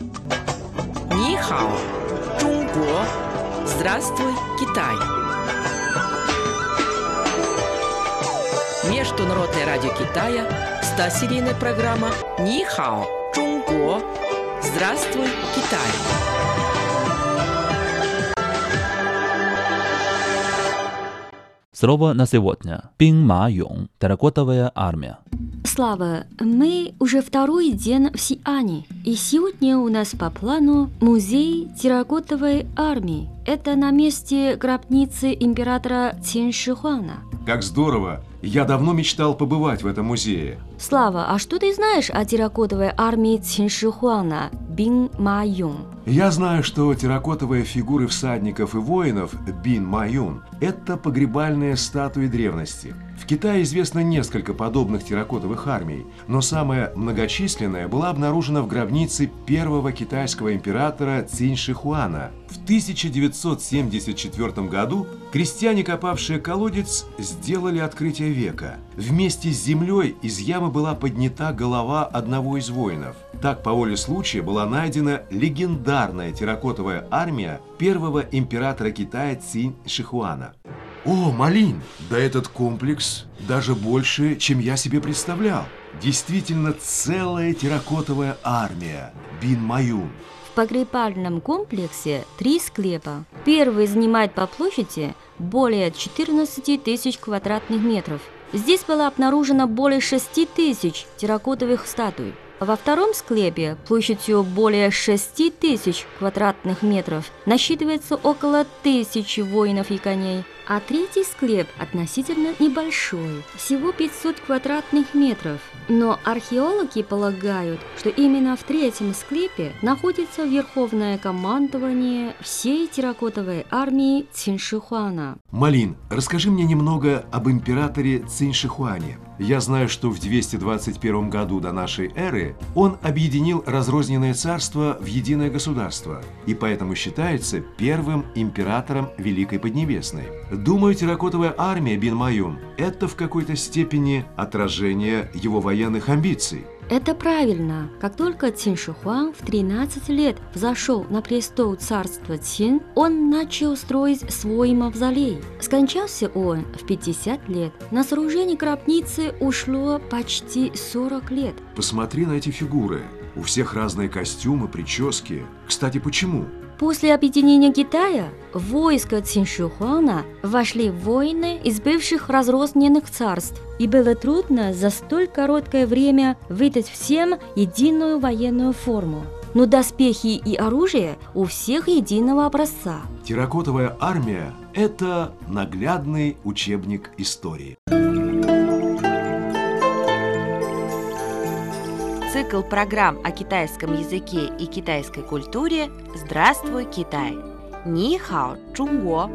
Нихао, Чунго, Здравствуй, Китай. Международное радио Китая, 100-серийная программа Нихао, Чунго, Здравствуй, Китай. Слово на сегодня. Бин Ма Юн. Терракотовая армия. Слава, мы уже второй день в Сиане, и сегодня у нас по плану музей терракотовой армии. Это на месте гробницы императора Цин Шихуана. Как здорово! Я давно мечтал побывать в этом музее. Слава, а что ты знаешь о терракотовой армии Цин Шихуана, Бин Ма Юн? Я знаю, что терракотовые фигуры всадников и воинов Бин Маюн – это погребальные статуи древности. В Китае известно несколько подобных терракотовых армий, но самая многочисленная была обнаружена в гробнице первого китайского императора Цинь Шихуана. В 1974 году крестьяне, копавшие колодец, сделали открытие века. Вместе с землей из ямы была поднята голова одного из воинов. Так, по воле случая, была найдена легендарная терракотовая армия первого императора Китая Цинь Шихуана. О, Малин! Да этот комплекс даже больше, чем я себе представлял. Действительно целая терракотовая армия. Бин Маюн. В погребальном комплексе три склепа. Первый занимает по площади более 14 тысяч квадратных метров. Здесь было обнаружено более 6 тысяч терракотовых статуй. Во втором склепе площадью более 6 тысяч квадратных метров насчитывается около тысячи воинов и коней, а третий склеп относительно небольшой, всего 500 квадратных метров. Но археологи полагают, что именно в третьем склепе находится верховное командование всей терракотовой армии Циншихуана. Малин, расскажи мне немного об императоре Цинь-Шихуане. Я знаю, что в 221 году до нашей эры он объединил разрозненное царство в единое государство и поэтому считается первым императором Великой Поднебесной. Думаю, терракотовая армия Бин Маюн – это в какой-то степени отражение его военных амбиций. Это правильно. Как только Цин Шихуан в 13 лет взошел на престол царства Цин, он начал строить свой мавзолей. Скончался он в 50 лет. На сооружение гробницы ушло почти 40 лет. Посмотри на эти фигуры. У всех разные костюмы, прически. Кстати, почему? После объединения Китая в войско Циншухуана вошли воины из бывших разрозненных царств, и было трудно за столь короткое время выдать всем единую военную форму. Но доспехи и оружие у всех единого образца. Терракотовая армия – это наглядный учебник истории. Цикл программ о китайском языке и китайской культуре «Здравствуй, Китай!» Ни хао, Чунго!